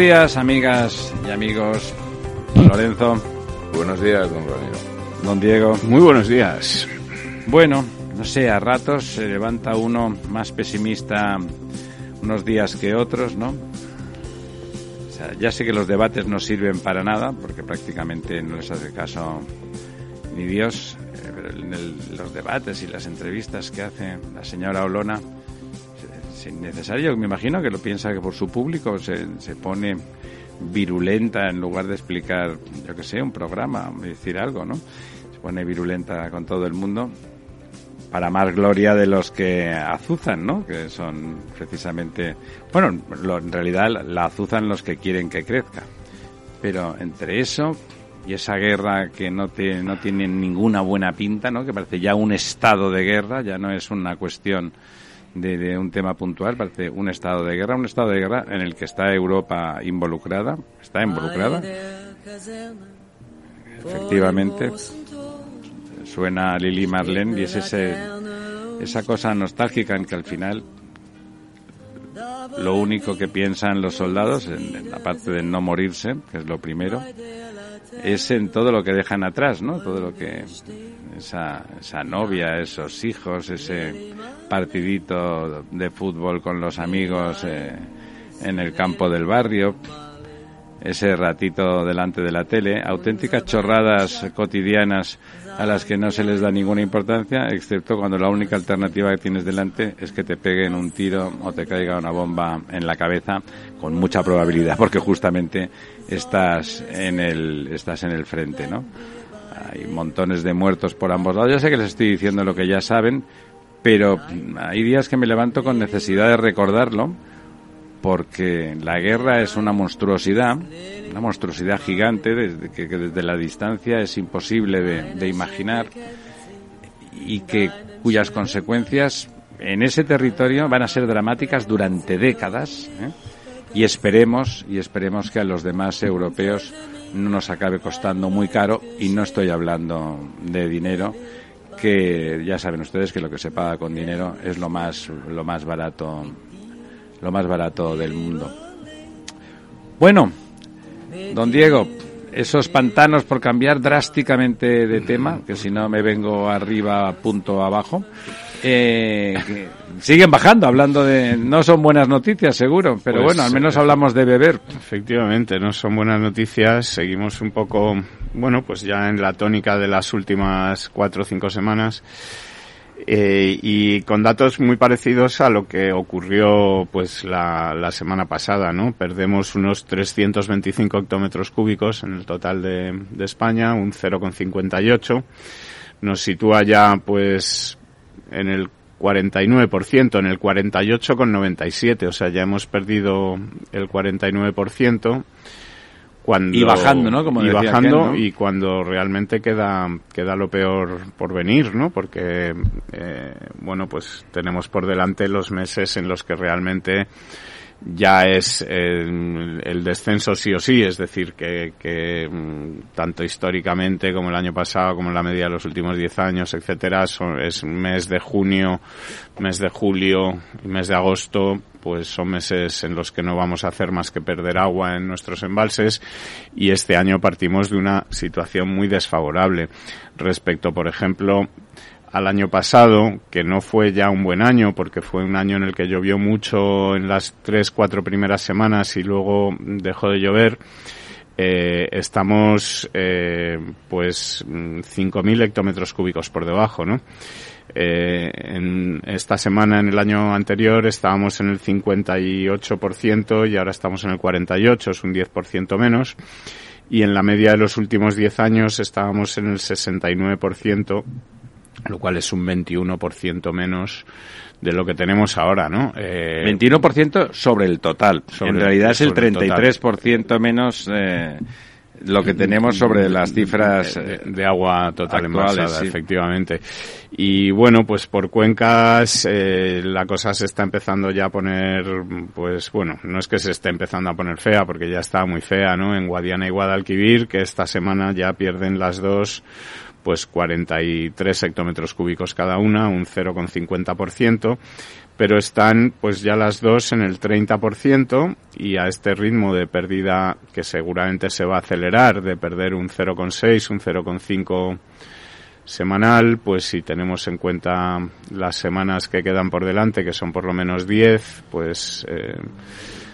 Días, amigas y amigos. Don Lorenzo. Buenos días, don Ramiro. Don Diego. Muy buenos días. Bueno, no sé, a ratos se levanta uno más pesimista unos días que otros, ¿no? O sea, ya sé que los debates no sirven para nada, porque prácticamente no les hace caso ni Dios, eh, pero en el- los debates y las entrevistas que hace la señora Olona, sin necesario, me imagino que lo piensa que por su público se, se pone virulenta en lugar de explicar, yo que sé, un programa, decir algo, ¿no? Se pone virulenta con todo el mundo para más gloria de los que azuzan, ¿no? Que son precisamente, bueno, lo- en realidad la azuzan los que quieren que crezca. Pero entre eso y esa guerra que no, te, no tiene ninguna buena pinta, ¿no? Que parece ya un estado de guerra, ya no es una cuestión de, un tema puntual, parece un estado de guerra, un estado de guerra en el que está Europa involucrada, está involucrada. Efectivamente, suena Lili Marlene y es ese, esa cosa nostálgica en que al final lo único que piensan los soldados, en, en la parte de no morirse, que es lo primero, es en todo lo que dejan atrás, ¿no? Todo lo que esa, esa novia, esos hijos, ese partidito de fútbol con los amigos eh, en el campo del barrio, ese ratito delante de la tele, auténticas chorradas cotidianas a las que no se les da ninguna importancia, excepto cuando la única alternativa que tienes delante es que te peguen un tiro o te caiga una bomba en la cabeza, con mucha probabilidad, porque justamente estás en el, estás en el frente, ¿no? Hay montones de muertos por ambos lados. Ya sé que les estoy diciendo lo que ya saben, pero hay días que me levanto con necesidad de recordarlo, porque la guerra es una monstruosidad, una monstruosidad gigante desde que, desde la distancia es imposible de, de imaginar y que cuyas consecuencias en ese territorio van a ser dramáticas durante décadas ¿eh? y esperemos y esperemos que a los demás europeos no nos acabe costando muy caro y no estoy hablando de dinero que ya saben ustedes que lo que se paga con dinero es lo más lo más barato lo más barato del mundo. Bueno, don Diego, esos pantanos por cambiar drásticamente de tema, que si no me vengo arriba, punto abajo, eh, que siguen bajando, hablando de... No son buenas noticias, seguro, pero Pues, bueno, al menos hablamos de beber. Efectivamente, no son buenas noticias. Seguimos un poco, bueno, pues ya en la tónica de las últimas cuatro o cinco semanas. Eh, y con datos muy parecidos a lo que ocurrió pues la, la semana pasada, ¿no? Perdemos unos 325 hectómetros cúbicos en el total de, de España, un 0,58. Nos sitúa ya pues en el 49%, en el 48,97, o sea, ya hemos perdido el 49%. Cuando, Y bajando, ¿no? Como y decía bajando y cuando realmente queda, queda lo peor por venir, ¿no? Porque, eh, bueno, pues tenemos por delante los meses en los que realmente ya es el, descenso sí o sí, es decir, que, que, mm, tanto históricamente como el año pasado, como en la media de los últimos 10 años, etcétera, son, es mes de junio, mes de julio y mes de agosto, pues son meses en los que no vamos a hacer más que perder agua en nuestros embalses y este año partimos de una situación muy desfavorable. Respecto, por ejemplo, al año pasado, que no fue ya un buen año, porque fue un año en el que llovió mucho en las tres, cuatro primeras semanas y luego dejó de llover, eh, estamos eh, pues 5.000 hectómetros cúbicos por debajo, ¿no? Eh, en esta semana, en el año anterior, estábamos en el 58% y ahora estamos en el 48%, es un 10% menos. Y en la media de los últimos 10 años estábamos en el 69% lo cual es un 21% menos de lo que tenemos ahora, ¿no? Eh, 21% sobre el total. en realidad es el 33% menos eh, lo que tenemos sobre las cifras de, agua total envasada, efectivamente. Y bueno, pues por cuencas eh, la cosa se está empezando ya a poner, pues bueno, no es que se esté empezando a poner fea, porque ya está muy fea, ¿no? En Guadiana y Guadalquivir, que esta semana ya pierden las dos pues 43 hectómetros cúbicos cada una, un 0,50%, pero están pues ya las dos en el 30% y a este ritmo de pérdida que seguramente se va a acelerar, de perder un 0,6, un 0,5 semanal, pues si tenemos en cuenta las semanas que quedan por delante, que son por lo menos 10, pues eh,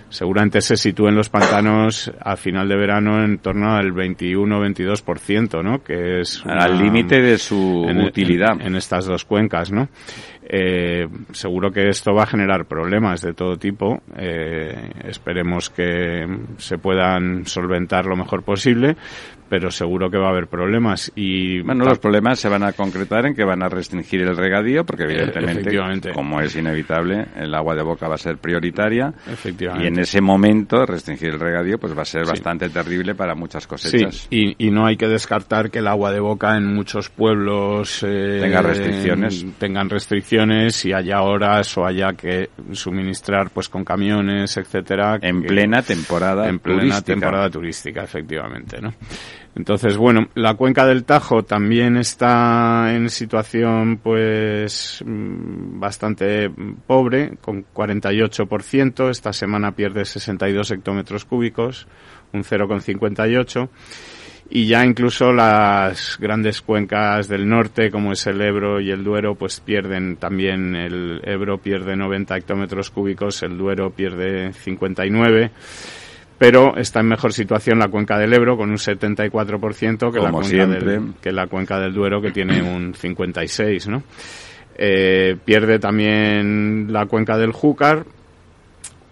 seguramente se sitúen los pantanos a final de verano en torno al 21-22%, ¿no? Que es al límite de su utilidad en, estas dos cuencas, ¿no? Eh, seguro que esto va a generar problemas de todo tipo. Eh, esperemos que se puedan solventar lo mejor posible, pero seguro que va a haber problemas. Y bueno, los problemas se van a concretar en que van a restringir el regadío, porque eh, evidentemente, como es inevitable, el agua de boca va a ser prioritaria. Y en ese momento, restringir el regadío pues va a ser bastante terrible para muchas cosechas. Sí, y, no hay que descartar que el agua de boca en muchos pueblos eh, tenga restricciones. tengan restricciones y haya horas o haya que suministrar pues con camiones, etcétera. En plena temporada En plena temporada turística, efectivamente, ¿no? Entonces, bueno, la cuenca del Tajo también está en situación pues mm, bastante pobre, con 48%. Esta semana pierde 62 hectómetros cúbicos, un 0,58. Y ya incluso las grandes cuencas del norte, como es el Ebro y el Duero, pues pierden también. El Ebro pierde 90 hectómetros cúbicos, el Duero pierde 59 pero está en mejor situación la cuenca del Ebro con un 74% que, la cuenca, del, que la cuenca del Duero que tiene un 56%, ¿no? Eh, pierde también la cuenca del Júcar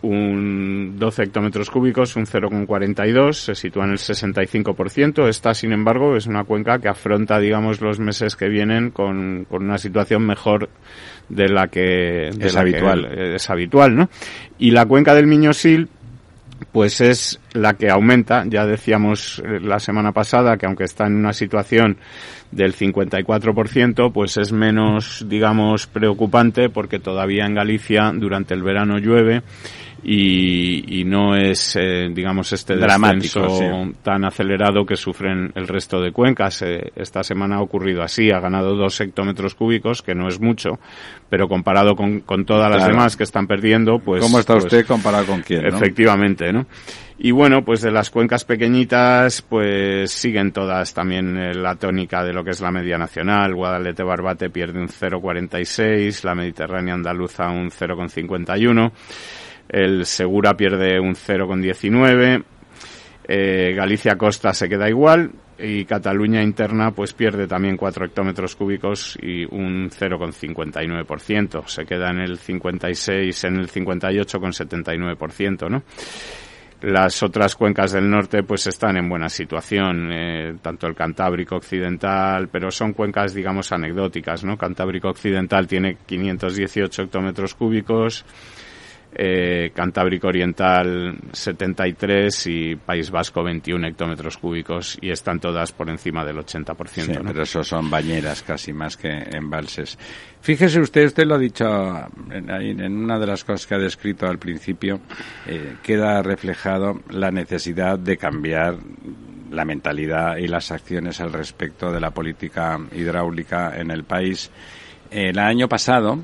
un 12 hectómetros cúbicos, un 0,42, se sitúa en el 65%. Esta, sin embargo, es una cuenca que afronta, digamos, los meses que vienen con, con una situación mejor de la que es habitual. es habitual, ¿no? Y la cuenca del Miñosil pues es la que aumenta. Ya decíamos eh, la semana pasada que aunque está en una situación del 54%, pues es menos, digamos, preocupante porque todavía en Galicia durante el verano llueve y, y no es, eh, digamos, este descenso tan acelerado que sufren el resto de cuencas. Eh, esta semana ha ocurrido así, ha ganado dos hectómetros cúbicos, que no es mucho, pero comparado con, con todas las demás que están perdiendo, pues... ¿Cómo está pues usted comparado con quién? Efectivamente, ¿no? Y bueno, pues de las cuencas pequeñitas, pues siguen todas también eh, la tónica de lo que es la media nacional. Guadalete Barbate pierde un 0,46, la Mediterránea Andaluza un 0,51 el Segura pierde un 0,19, eh, Galicia Costa se queda igual y Cataluña interna pues pierde también 4 hectómetros cúbicos y un 0,59%. Se queda en el 56, en el 58,79%, ¿no? Las otras cuencas del norte pues están en buena situación, eh, tanto el Cantábrico Occidental, pero son cuencas digamos anecdóticas, ¿no? Cantábrico Occidental tiene 518 hectómetros cúbicos, eh, Cantábrico Oriental 73 y País Vasco 21 hectómetros cúbicos y están todas por encima del 80%. Sí, pero eso son bañeras casi más que embalses. Fíjese usted, usted lo ha dicho en, en una de las cosas que ha descrito al principio, eh, queda reflejado la necesidad de cambiar la mentalidad y las acciones al respecto de la política hidráulica en el país. El año pasado,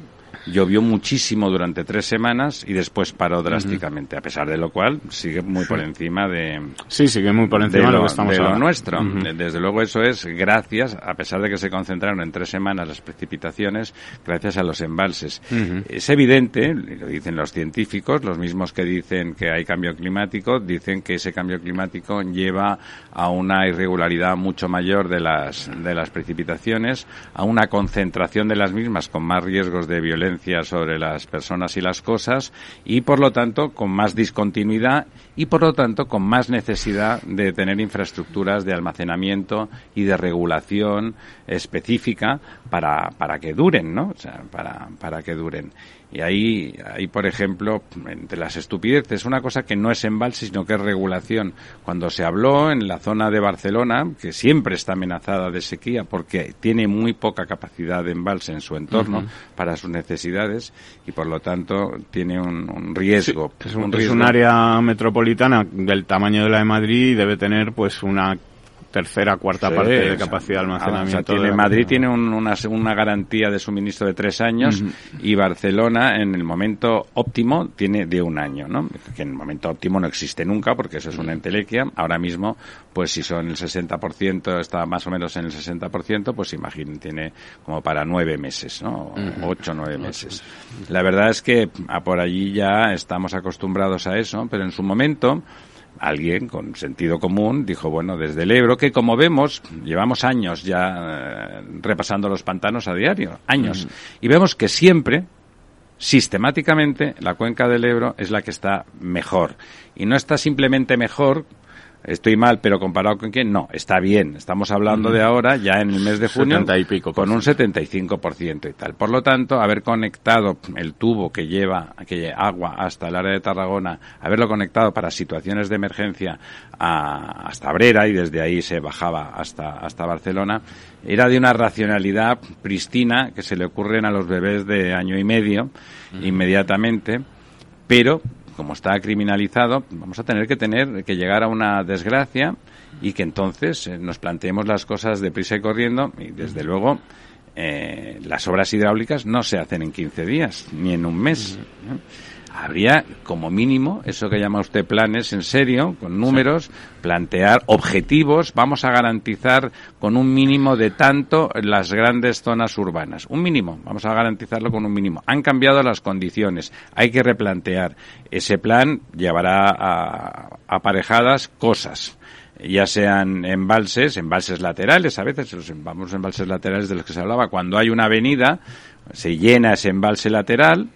llovió muchísimo durante tres semanas y después paró drásticamente, a pesar de lo cual sigue muy por encima de... Sí, sigue muy por encima de lo, que estamos de lo nuestro. Desde luego eso es gracias, a pesar de que se concentraron en tres semanas las precipitaciones, gracias a los embalses. Es evidente, lo dicen los científicos, los mismos que dicen que hay cambio climático, dicen que ese cambio climático lleva a una irregularidad mucho mayor de las, de las precipitaciones, a una concentración de las mismas con más riesgos de violencia sobre las personas y las cosas y por lo tanto con más discontinuidad y por lo tanto con más necesidad de tener infraestructuras de almacenamiento y de regulación específica para, para que duren, ¿no? O para, para que duren. Y ahí, ahí, por ejemplo, entre las estupideces, una cosa que no es embalse, sino que es regulación. Cuando se habló en la zona de Barcelona, que siempre está amenazada de sequía porque tiene muy poca capacidad de embalse en su entorno para sus necesidades y por lo tanto tiene un, riesgo. es, un, es un área metropolitana del tamaño de la de Madrid y debe tener pues una tercera, cuarta parte de capacidad de almacenamiento. tiene, Madrid tiene una, una, garantía de suministro de tres años y Barcelona en el momento óptimo tiene de un año, ¿no? Que en el momento óptimo no existe nunca porque eso es una entelequia. Ahora mismo, pues si son el 60%, está más o menos en el 60%, pues imaginen, tiene como para nueve meses, ¿no? Ocho, nueve meses. La verdad es que a por allí ya estamos acostumbrados a eso, pero en su momento alguien con sentido común dijo, bueno, desde el Ebro, que como vemos, llevamos años ya eh, repasando los pantanos a diario, años, y vemos que siempre, sistemáticamente, la cuenca del Ebro es la que está mejor. Y no está simplemente mejor estoy mal, pero comparado con quién, no, está bien. Estamos hablando de ahora, ya en el mes de junio, y pico con un 75% y tal. Por lo tanto, haber conectado el tubo que lleva que agua hasta el área de Tarragona, haberlo conectado para situaciones de emergencia a, hasta Brera y desde ahí se bajaba hasta, hasta Barcelona, era de una racionalidad pristina que se le ocurren a los bebés de año y medio inmediatamente, pero como está criminalizado, vamos a tener que tener que llegar a una desgracia y que entonces eh, nos planteemos las cosas deprisa y corriendo y desde luego eh, las obras hidráulicas no se hacen en 15 días ni en un mes habría como mínimo eso que llama usted planes en serio, con números, plantear objetivos, vamos a garantizar con un mínimo de tanto las grandes zonas urbanas. Un mínimo, vamos a garantizarlo con un mínimo. Han cambiado las condiciones, hay que replantear. Ese plan llevará a, aparejadas cosas ya sean embalses, embalses laterales, a veces los vamos embalses laterales de los que se hablaba, cuando hay una avenida, se llena ese embalse lateral,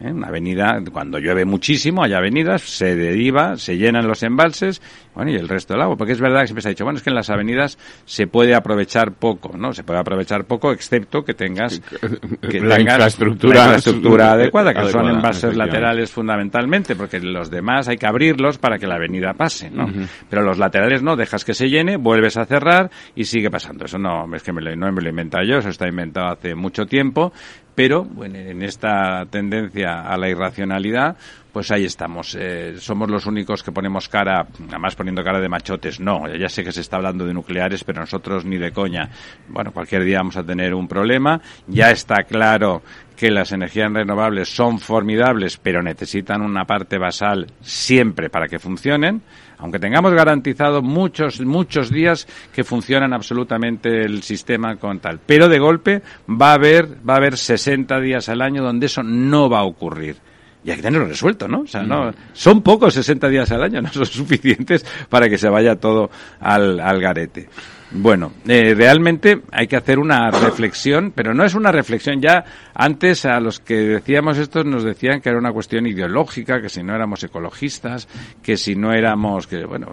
¿eh? Una avenida, cuando llueve muchísimo, hay avenidas, se deriva, se llenan los embalses, bueno, y el resto del agua. Porque es verdad que siempre se ha dicho, bueno, es que en las avenidas se puede aprovechar poco, ¿no? Se puede aprovechar poco, excepto que tengas que la, infraestructura, adecuada, que son embalses laterales fundamentalmente, porque los demás hay que abrirlos para que la avenida pase, ¿no? Pero los laterales no, dejas que se llene, vuelves a cerrar y sigue pasando. Eso no, es que me lo, no me lo he inventado yo, eso está inventado hace mucho tiempo, pero bueno, en esta tendencia a la irracionalidad, pues ahí estamos. Eh, somos los únicos que ponemos cara, además poniendo cara de machotes. No, ya sé que se está hablando de nucleares, pero nosotros ni de coña. Bueno, cualquier día vamos a tener un problema. Ya está claro que las energías renovables son formidables, pero necesitan una parte basal siempre para que funcionen aunque tengamos garantizado muchos, muchos días que funcionan absolutamente el sistema con tal. Pero de golpe va a haber, va a haber 60 días al año donde eso no va a ocurrir y hay que tenerlo resuelto, ¿no? O sea, no, son pocos 60 días al año, no son suficientes para que se vaya todo al, al garete. Bueno, eh, realmente hay que hacer una reflexión, pero no es una reflexión ya. Antes a los que decíamos esto nos decían que era una cuestión ideológica, que si no éramos ecologistas, que si no éramos, que bueno,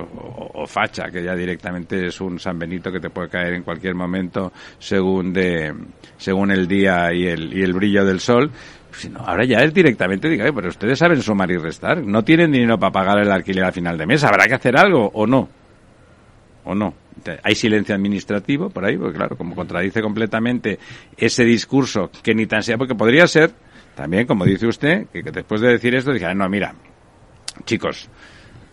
o, facha, que ya directamente es un San Benito que te puede caer en cualquier momento según de, según el día y el, y el brillo del sol. Si no, ahora ya es directamente, diga, pero ustedes saben sumar y restar, no tienen dinero para pagar el alquiler al final de mes, ¿habrá que hacer algo o no? ¿O no? hay silencio administrativo por ahí, porque claro, como contradice completamente ese discurso que ni tan sea, porque podría ser, también, como dice usted, que, después de decir esto, dije, no, mira, chicos,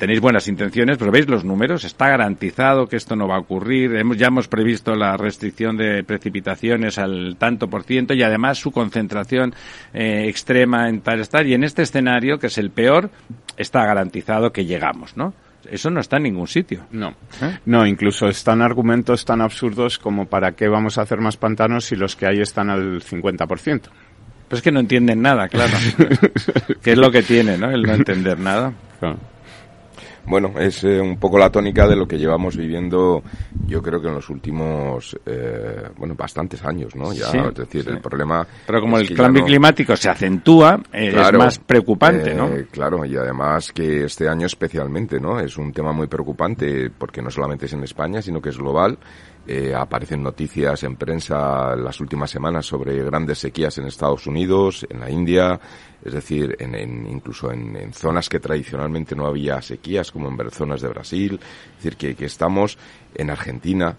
tenéis buenas intenciones, pero veis los números, está garantizado que esto no va a ocurrir, hemos, ya hemos previsto la restricción de precipitaciones al tanto por ciento y además su concentración eh, extrema en tal estar, y en este escenario, que es el peor, está garantizado que llegamos, ¿no? Eso no está en ningún sitio. No. ¿Eh? No, incluso están argumentos tan absurdos como para qué vamos a hacer más pantanos si los que hay están al 50%. Pues es que no entienden nada, claro. ¿Qué es lo que tiene, no? El no entender nada. Bueno, es eh, un poco la tónica de lo que llevamos viviendo, yo creo que en los últimos, eh, bueno, bastantes años, ¿no? Ya, es decir, el problema. Pero como el cambio climático se acentúa, eh, es más preocupante, ¿no? Claro, y además que este año especialmente, ¿no? Es un tema muy preocupante porque no solamente es en España, sino que es global. Eh, aparecen noticias en prensa las últimas semanas sobre grandes sequías en Estados Unidos, en la India, es decir, en, incluso en, zonas que tradicionalmente no había sequías, como en zonas de Brasil. Es decir, que, que estamos en Argentina,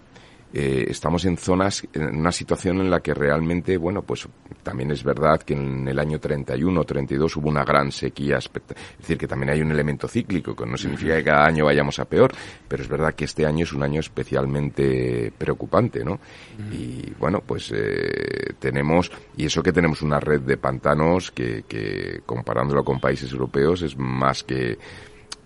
eh, estamos en zonas, en una situación en la que realmente, bueno, pues también es verdad que en el año 31 32 hubo una gran sequía, es decir, que también hay un elemento cíclico, que no significa que cada año vayamos a peor, pero es verdad que este año es un año especialmente preocupante, ¿no? Y bueno, pues eh, tenemos, y eso que tenemos una red de pantanos que, que comparándolo con países europeos es más que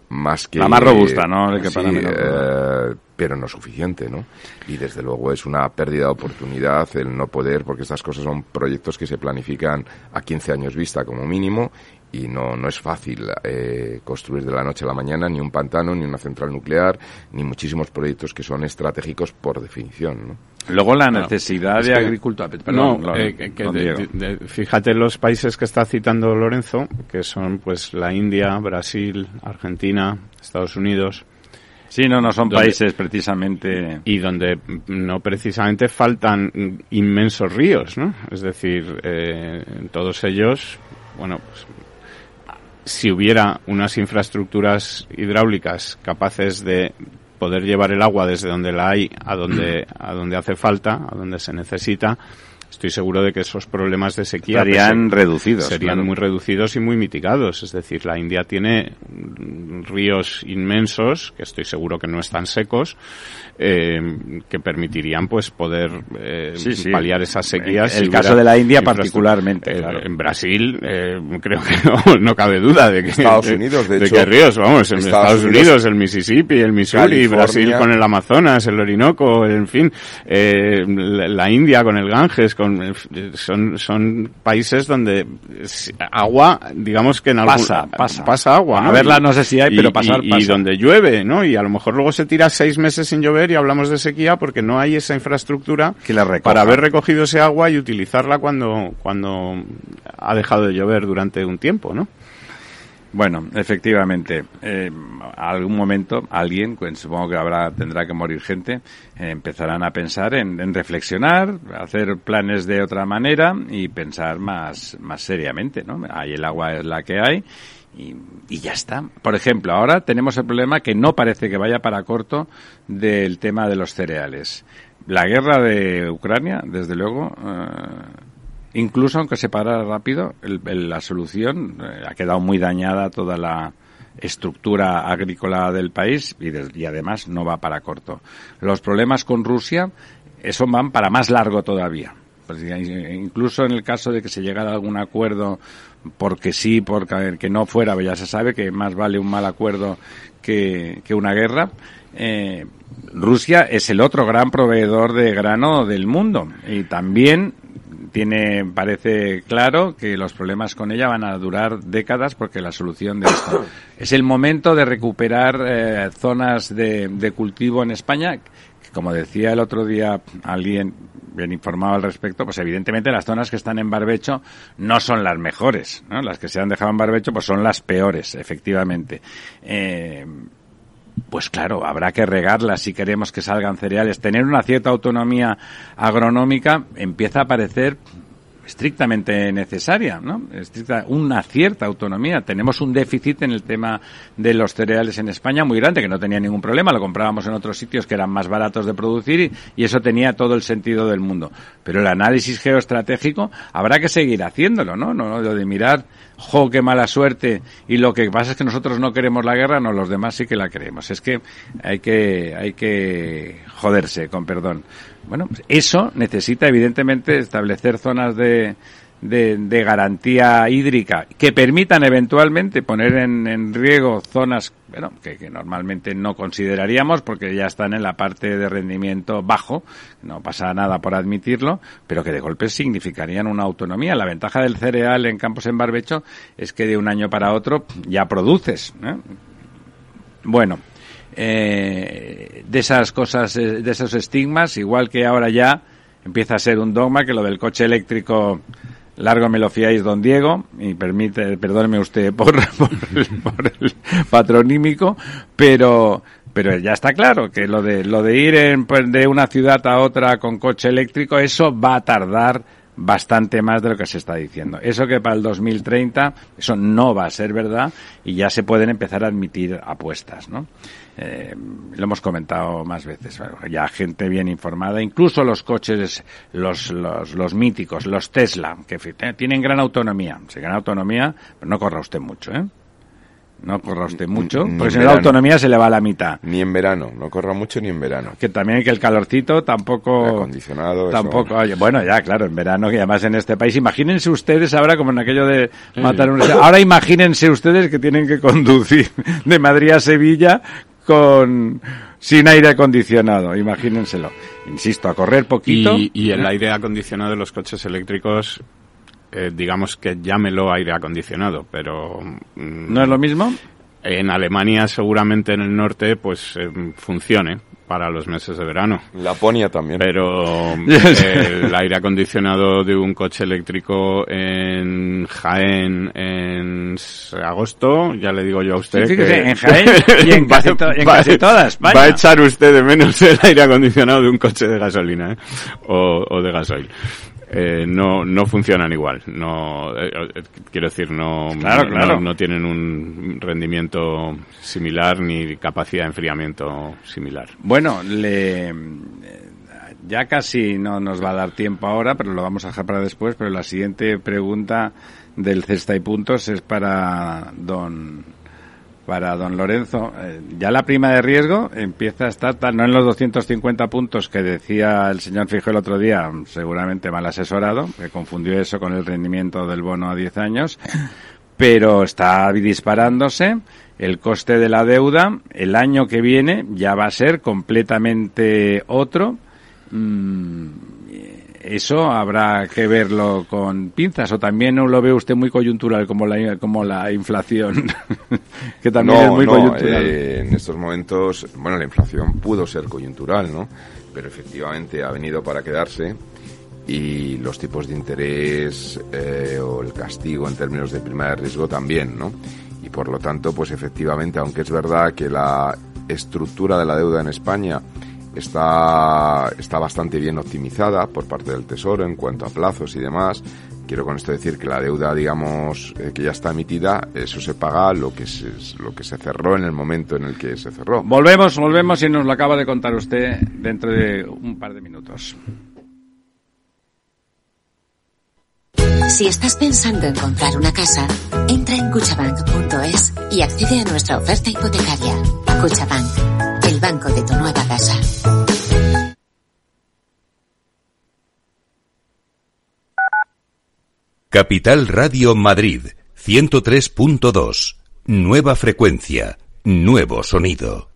más que la más robusta, ¿no? Que eh, pero no suficiente, ¿no? Y desde luego es una pérdida de oportunidad el no poder, porque estas cosas son proyectos que se planifican a 15 años vista como mínimo y no, no es fácil eh, construir de la noche a la mañana ni un pantano, ni una central nuclear, ni muchísimos proyectos que son estratégicos por definición, ¿no? Luego la necesidad de agricultura. no, eh, fíjate los países que está citando Lorenzo, que son pues la India, Brasil, Argentina, Estados Unidos. Sí, no, no son países precisamente. Y donde no precisamente faltan inmensos ríos, ¿no? Es decir, eh, todos ellos, bueno, pues, si hubiera unas infraestructuras hidráulicas capaces de poder llevar el agua desde donde la hay a donde, a donde hace falta, a donde se necesita, estoy seguro de que esos problemas de sequía serían reducidos. Serían muy reducidos y muy mitigados. Es decir, la India tiene ríos inmensos, que estoy seguro que no están secos, eh, que permitirían pues poder eh, paliar esas sequías. El, caso de la India particularmente. Eh, en Brasil eh, creo que no, cabe duda de que Estados Unidos, de, que ríos, vamos, en Estados, Unidos, el Mississippi, el Missouri, Brasil con el Amazonas, el Orinoco, en fin, la India con el Ganges, con son son países donde agua, digamos que en algún pasa, pasa, pasa agua, a verla no sé si hay, pero pasar y, y donde llueve, ¿no? Y a lo mejor luego se tira seis meses sin llover y hablamos de sequía porque no hay esa infraestructura para haber recogido ese agua y utilizarla cuando, cuando ha dejado de llover durante un tiempo, ¿no? Bueno, efectivamente, eh, algún momento alguien, pues, supongo que habrá tendrá que morir gente, eh, empezarán a pensar en, reflexionar, hacer planes de otra manera y pensar más más seriamente, ¿no? Hay el agua es la que hay y, ya está. Por ejemplo, ahora tenemos el problema que no parece que vaya para corto del tema de los cereales. La guerra de Ucrania, desde luego, eh, incluso aunque se para rápido, la solución eh, ha quedado muy dañada toda la estructura agrícola del país y, y además no va para corto. Los problemas con Rusia, eso van para más largo todavía. Pues, incluso en el caso de que se llegara a algún acuerdo porque sí, porque que no fuera, ya se sabe que más vale un mal acuerdo que, que una guerra. Eh, Rusia es el otro gran proveedor de grano del mundo y también tiene, parece claro que los problemas con ella van a durar décadas porque la solución de esto es el momento de recuperar eh, zonas de, de cultivo en España como decía el otro día alguien bien informado al respecto, pues evidentemente las zonas que están en barbecho no son las mejores, ¿no? Las que se han dejado en barbecho pues son las peores, efectivamente. Eh, pues claro, habrá que regarlas si queremos que salgan cereales. Tener una cierta autonomía agronómica empieza a parecer estrictamente necesaria, ¿no? Estricta, una cierta autonomía. Tenemos un déficit en el tema de los cereales en España muy grande, que no tenía ningún problema, lo comprábamos en otros sitios que eran más baratos de producir y, eso tenía todo el sentido del mundo. Pero el análisis geoestratégico habrá que seguir haciéndolo, ¿no? No, lo de mirar, jo, qué mala suerte, y lo que pasa es que nosotros no queremos la guerra, no, los demás sí que la queremos. Es que hay que, hay que joderse, con perdón. Bueno, eso necesita evidentemente establecer zonas de, de, de, garantía hídrica que permitan eventualmente poner en, en riego zonas bueno, que, que, normalmente no consideraríamos porque ya están en la parte de rendimiento bajo, no pasa nada por admitirlo, pero que de golpe significarían una autonomía. La ventaja del cereal en campos en barbecho es que de un año para otro ya produces. ¿eh? Bueno, eh, de esas cosas, de esos estigmas, igual que ahora ya empieza a ser un dogma que lo del coche eléctrico largo me lo fiáis, don Diego, y permite, perdóneme usted por, por, el, por el patronímico, pero, pero ya está claro que lo de, lo de ir en, pues, de una ciudad a otra con coche eléctrico, eso va a tardar bastante más de lo que se está diciendo. Eso que para el 2030, eso no va a ser verdad y ya se pueden empezar a admitir apuestas, ¿no? Eh, lo hemos comentado más veces, ya gente bien informada, incluso los coches, los, los, los míticos, los Tesla, que tienen gran autonomía, si gran autonomía, pero no corra usted mucho, ¿eh? No corra usted mucho, Ni porque en si no la autonomía se le va a la mitad. Ni en verano, no corra mucho ni en verano. Que también que el calorcito tampoco... Acondicionado, eso. Tampoco, oye, bueno, ya, claro, en verano, que además en este país, imagínense ustedes ahora como en aquello de matar un... Ahora imagínense ustedes que tienen que conducir de Madrid a Sevilla con sin aire acondicionado, imagínenselo. Insisto, a correr poquito. Y, y el aire acondicionado de los coches eléctricos, eh, digamos que llámelo aire acondicionado, pero... mm, ¿No es lo mismo? En Alemania, seguramente en el norte, pues eh, funcione para los meses de verano. Laponia también. Pero el aire acondicionado de un coche eléctrico en Jaén en agosto, ya le digo yo a usted. Sí, que en Jaén y en casi to- en casi toda España. Va a echar usted de menos el aire acondicionado de un coche de gasolina ¿eh? o, o de gasoil. Eh, no, no funcionan igual. No, eh, eh, quiero decir, no, Claro, no- claro. no tienen un rendimiento similar ni capacidad de enfriamiento similar. Bueno, le, eh, ya casi no nos va a dar tiempo ahora, pero lo vamos a dejar para después. Pero la siguiente pregunta del cesta y puntos es para don para don Lorenzo. Eh, ya la prima de riesgo empieza a estar tal, no en los 250 puntos que decía el señor Fijo el otro día, seguramente mal asesorado, que confundió eso con el rendimiento del bono a 10 años, pero está disparándose. El coste de la deuda el año que viene ya va a ser completamente otro. Mm, eso habrá que verlo con pinzas o también no lo ve usted muy coyuntural como la como la inflación que también es muy no, coyuntural. eh, en estos momentos, bueno, la inflación pudo ser coyuntural, ¿no? Pero efectivamente ha venido para quedarse y los tipos de interés eh, o el castigo en términos de prima de riesgo también, ¿no? Y por lo tanto, pues efectivamente, aunque es verdad que la estructura de la deuda en España está, está bastante bien optimizada por parte del Tesoro en cuanto a plazos y demás. Quiero con esto decir que la deuda, digamos, eh, que ya está emitida, eso se paga lo que se, lo que se cerró en el momento en el que se cerró. Volvemos, volvemos y nos lo acaba de contar usted dentro de un par de minutos. Si estás pensando en comprar una casa, entra en cuchabank.es y accede a nuestra oferta hipotecaria. Cuchabank, banco de tu nueva casa. Capital Radio Madrid 103.2. Nueva frecuencia, nuevo sonido.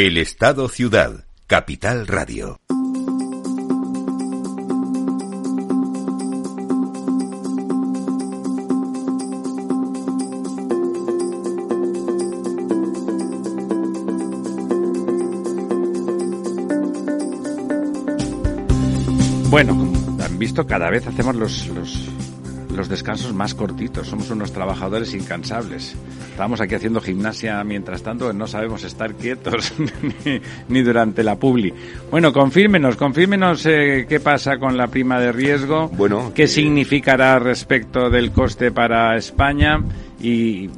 El Estado Ciudad, Capital Radio. Bueno, han visto, cada vez hacemos los, los, los descansos más cortitos. Somos unos trabajadores incansables. Estamos aquí haciendo gimnasia mientras tanto, no sabemos estar quietos ni, ni durante la publi. Bueno, confírmenos, confírmenos eh, qué pasa con la prima de riesgo, Bueno, qué eh, significará respecto del coste para España y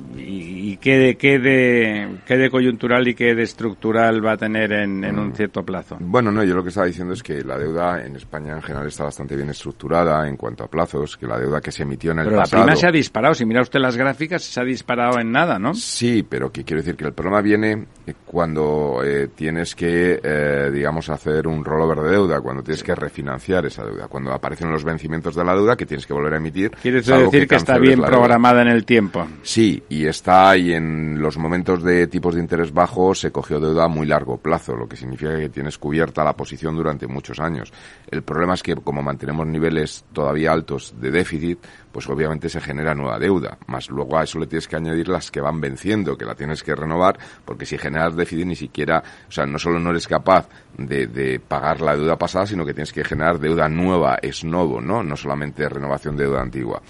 qué, de, qué, de, qué de coyuntural y qué de estructural va a tener en, en un cierto plazo. Bueno, no, yo lo que estaba diciendo es que la deuda en España en general está bastante bien estructurada en cuanto a plazos, que la deuda que se emitió en el Pero la pasado... prima se ha disparado. Si mira usted las gráficas, se ha disparado en nada, ¿no? Sí, pero que quiero decir que el problema viene cuando eh, tienes que, eh, digamos, hacer un rollover de deuda, cuando tienes que refinanciar esa deuda, cuando aparecen los vencimientos de la deuda que tienes que volver a emitir. Quiere decir que, está canceles bien la programada en el tiempo. Sí, y está ahí en los momentos de tipos de interés bajos se cogió deuda a muy largo plazo, lo que significa que tienes cubierta la posición durante muchos años. El problema es que como mantenemos niveles todavía altos de déficit, pues obviamente se genera nueva deuda, más luego a eso le tienes que añadir las que van venciendo, que la tienes que renovar, porque si generas déficit ni siquiera, o sea, no solo no eres capaz de, de pagar la deuda pasada, sino que tienes que generar deuda nueva, es nuevo, ¿no? No solamente renovación de deuda antigua.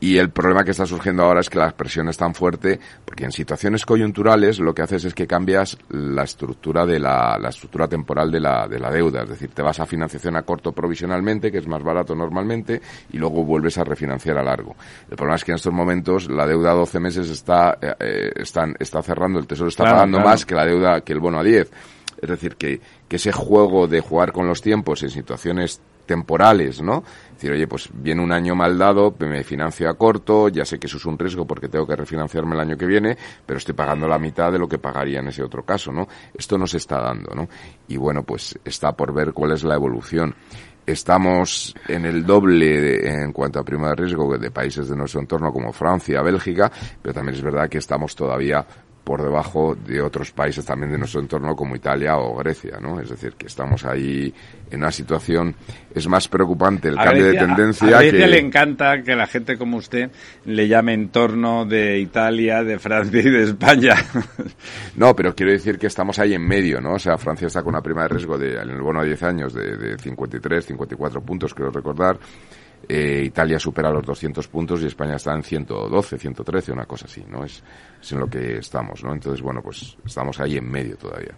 Y el problema que está surgiendo ahora es que la presión es tan fuerte porque en situaciones coyunturales lo que haces es que cambias la estructura de la, la estructura temporal de la, de la deuda. Es decir, te vas a financiación a corto provisionalmente, que es más barato normalmente, y luego vuelves a refinanciar a largo. El problema es que en estos momentos la deuda a 12 meses está, eh, eh, están, está cerrando, el Tesoro está Claro, pagando claro. más que la deuda, que el bono a 10. Es decir, que, que ese juego de jugar con los tiempos en situaciones temporales, ¿no? Decir, oye, pues viene un año mal dado, me financio a corto, ya sé que eso es un riesgo porque tengo que refinanciarme el año que viene, pero estoy pagando la mitad de lo que pagaría en ese otro caso, ¿no? Esto no se está dando, ¿no? Y bueno, pues está por ver cuál es la evolución. Estamos en el doble en cuanto a prima de riesgo de países de nuestro entorno como Francia, Bélgica, pero también es verdad que estamos todavía por debajo de otros países también de nuestro entorno como Italia o Grecia, ¿no? Es decir, que estamos ahí en una situación es más preocupante el A cambio Grecia- de tendencia a Grecia que le encanta que la gente como usted le llame entorno de Italia, de Francia y de España. No, pero quiero decir que estamos ahí en medio, ¿no? O sea, Francia está con una prima de riesgo de, en el bono a 10 años de, de 53, 54 puntos, creo recordar. Eh, Italia supera los 200 puntos y España está en 112, 113, una cosa así, ¿no? Es, en lo que estamos, ¿no? Entonces, bueno, pues estamos ahí en medio todavía.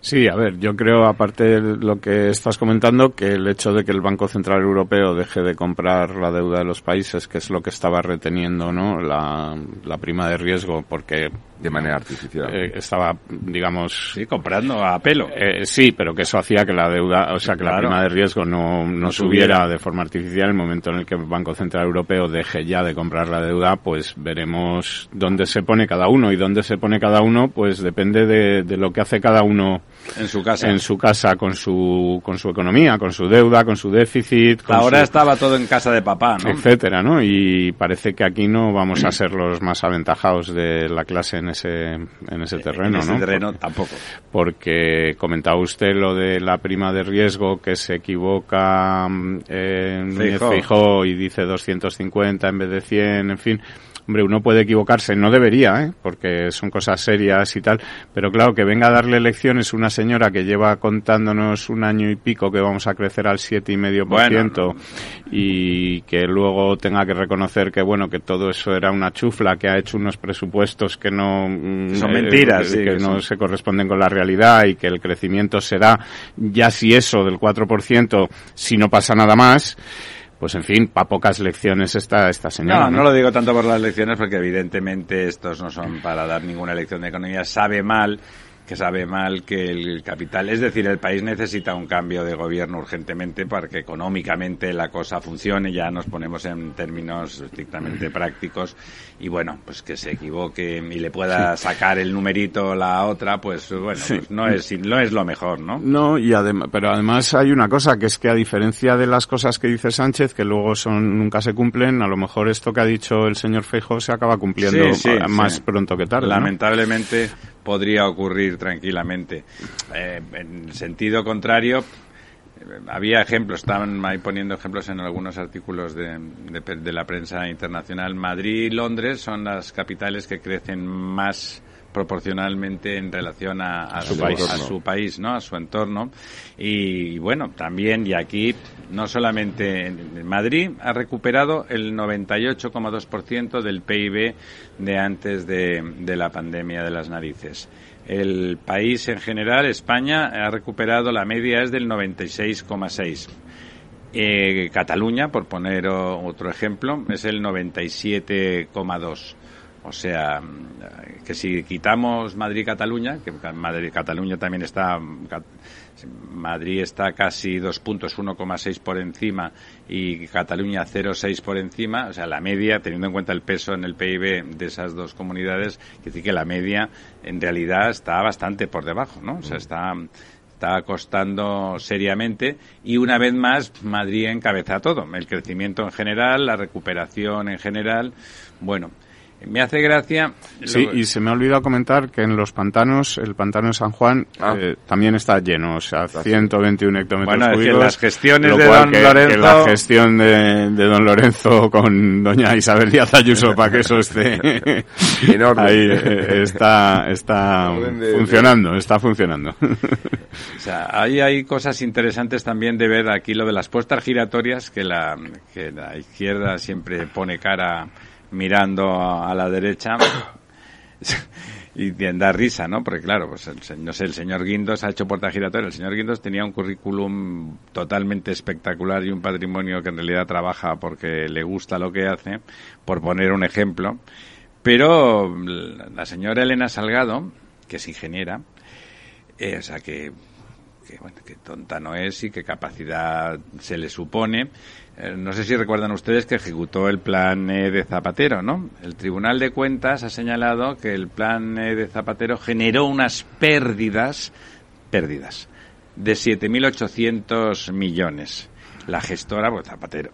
Sí, a ver, yo creo, aparte de lo que estás comentando, que el hecho de que el Banco Central Europeo deje de comprar la deuda de los países, que es lo que estaba reteniendo, ¿no? La, la prima de riesgo, porque De manera artificial. eh, estaba, digamos, Sí, comprando a pelo. eh, sí, pero que eso hacía que la deuda, o sea, que la prima de riesgo no, no No subiera subiera. de forma artificial. En el momento en el que el Banco Central Europeo deje ya de comprar la deuda, pues veremos dónde se pone cada uno. Y dónde se pone cada uno, pues depende de, de lo que hace cada uno En su casa. en su casa con su, con su economía, con su deuda, con su déficit. Con Ahora su- estaba todo en casa de papá, ¿no? etcétera, ¿no? Y parece que aquí no vamos a ser los más aventajados de la clase en ese, en ese terreno, en ese ¿no? terreno tampoco. porque comentaba usted lo de la prima de riesgo que se equivoca mm, eh, Feijóo. Feijóo y dice 250 en vez de 100, en fin. Hombre, uno puede equivocarse, no debería, ¿eh? porque son cosas serias y tal, pero claro, que venga a darle lecciones una señora que lleva contándonos un año y pico que vamos a crecer al siete y medio por ciento y que luego tenga que reconocer que bueno que todo eso era una chufla, que ha hecho unos presupuestos que no mm, son mentiras, eh, que, no se corresponden con la realidad y que el crecimiento será ya si eso del 4% si no pasa nada más pues en fin, para pocas lecciones está esta señora. No, no, lo digo tanto por las lecciones porque evidentemente estos no son para dar ninguna lección de economía. Sabe mal que sabe mal que el capital, es decir, el país necesita un cambio de gobierno urgentemente para que económicamente la cosa funcione, ya nos ponemos en términos estrictamente prácticos y bueno, pues que se equivoque y le pueda sacar el numerito la otra, pues bueno, pues no es no es lo mejor, ¿no? No, y además, pero además hay una cosa que es que a diferencia de las cosas que dice Sánchez que luego son nunca se cumplen, a lo mejor esto que ha dicho el señor Feijóo se acaba cumpliendo más pronto que tarde. Lamentablemente podría ocurrir tranquilamente. Eh, en sentido contrario, había ejemplos, estaban ahí poniendo ejemplos en algunos artículos de, de, la prensa internacional. Madrid y Londres son las capitales que crecen más proporcionalmente en relación a, su, país, a su país, ¿no? A su entorno. Y, bueno, también, y aquí, no solamente en Madrid ha recuperado el 98,2% del PIB de antes de, de la pandemia de las narices. El país en general, España, ha recuperado la media es del 96,6. Eh, Cataluña, por poner otro ejemplo, es el 97,2. O sea, que si quitamos Madrid-Cataluña, que Madrid-Cataluña también está, Madrid está casi dos puntos, 1,6 por encima y Cataluña 0,6 por encima, o sea, la media, teniendo en cuenta el peso en el PIB de esas dos comunidades, que decir que la media en realidad está bastante por debajo, ¿no? O sea, está está costando seriamente y una vez más Madrid encabeza todo, el crecimiento en general, la recuperación en general, bueno, me hace gracia. Sí, y se me ha olvidado comentar que en los pantanos, el pantano de San Juan ah. eh, también está lleno, o sea, 121 hectómetros bueno, cúbicos. las gestiones de Don Lorenzo. la gestión de, Don Lorenzo con Doña Isabel Díaz Ayuso para que eso esté ahí eh, está, está funcionando, está funcionando. O sea, ahí hay cosas interesantes también de ver aquí lo de las puestas giratorias que la, que la izquierda siempre pone cara mirando a, la derecha y da risa, ¿no? Porque claro, pues el, no sé, el señor Guindos ha hecho puerta giratoria. El señor Guindos tenía un currículum totalmente espectacular y un patrimonio que en realidad trabaja porque le gusta lo que hace, por poner un ejemplo. Pero la señora Elena Salgado, que es ingeniera, eh, o sea que, que, bueno, que tonta no es y qué capacidad se le supone, no sé si recuerdan ustedes que ejecutó el plan e de Zapatero, ¿no? El Tribunal de Cuentas ha señalado que el plan e de Zapatero generó unas pérdidas, pérdidas, de 7.800 millones. La gestora, pues Zapatero,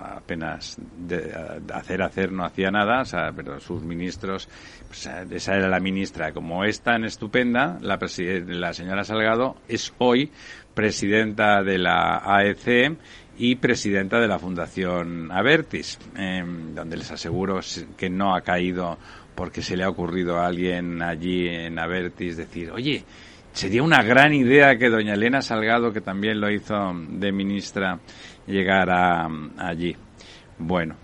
apenas de, hacer, hacer no hacía nada, o sea, pero sus ministros, pues, esa era la ministra. Como es tan estupenda, la, la señora Salgado es hoy presidenta de la AEC y presidenta de la Fundación Avertis, em, donde les aseguro que no ha caído porque se le ha ocurrido a alguien allí en Avertis decir, oye, sería una gran idea que doña Elena Salgado, que también lo hizo de ministra, llegara allí. Bueno,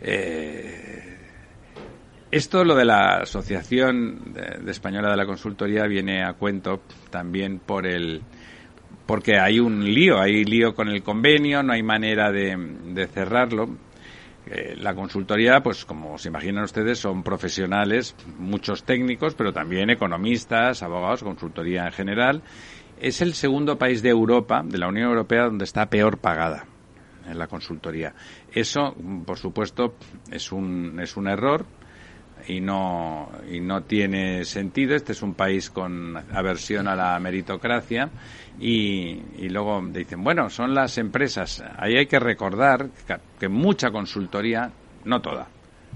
eh, esto, lo de la Asociación de Española de la Consultoría, viene a cuento también por el porque hay un lío, hay lío con el convenio, no hay manera de, cerrarlo. Eh, la consultoría, pues como se imaginan ustedes, son profesionales, muchos técnicos, pero también economistas, abogados, consultoría en general. Es el segundo país de Europa, de la Unión Europea, donde está peor pagada en la consultoría. Eso, por supuesto, es un, es un error y no, y no tiene sentido. Este es un país con aversión a la meritocracia y, y, luego dicen, bueno, son las empresas. Ahí hay que recordar que, mucha consultoría, no toda,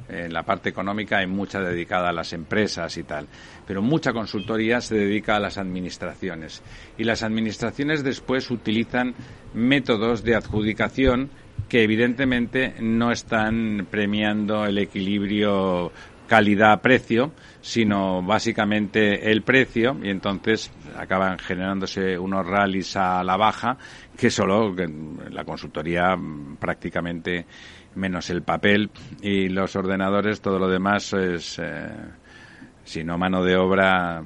en la parte económica hay mucha dedicada a las empresas y tal, pero mucha consultoría se dedica a las administraciones. Y las administraciones después utilizan métodos de adjudicación que evidentemente no están premiando el equilibrio calidad-precio, sino básicamente el precio y entonces acaban generándose unos rallies a la baja que solo la consultoría prácticamente menos el papel y los ordenadores, todo lo demás es, eh, si no mano de obra,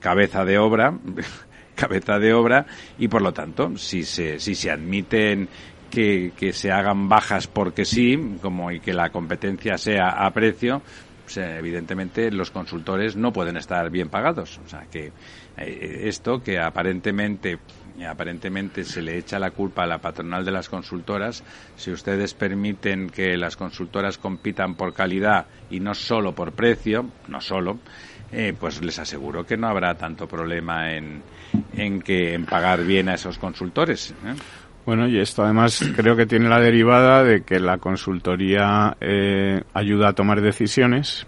cabeza de obra, cabeza de obra y por lo tanto, si se, si se admiten que, que, se hagan bajas porque sí, como y que la competencia sea a precio, evidentemente los consultores no pueden estar bien pagados. O sea que eh, esto que aparentemente aparentemente se le echa la culpa a la patronal de las consultoras, si ustedes permiten que las consultoras compitan por calidad y no solo por precio, no solo, eh, pues les aseguro que no habrá tanto problema en, en que en pagar bien a esos consultores. ¿eh? Bueno, y esto además creo que tiene la derivada de que la consultoría eh, ayuda a tomar decisiones.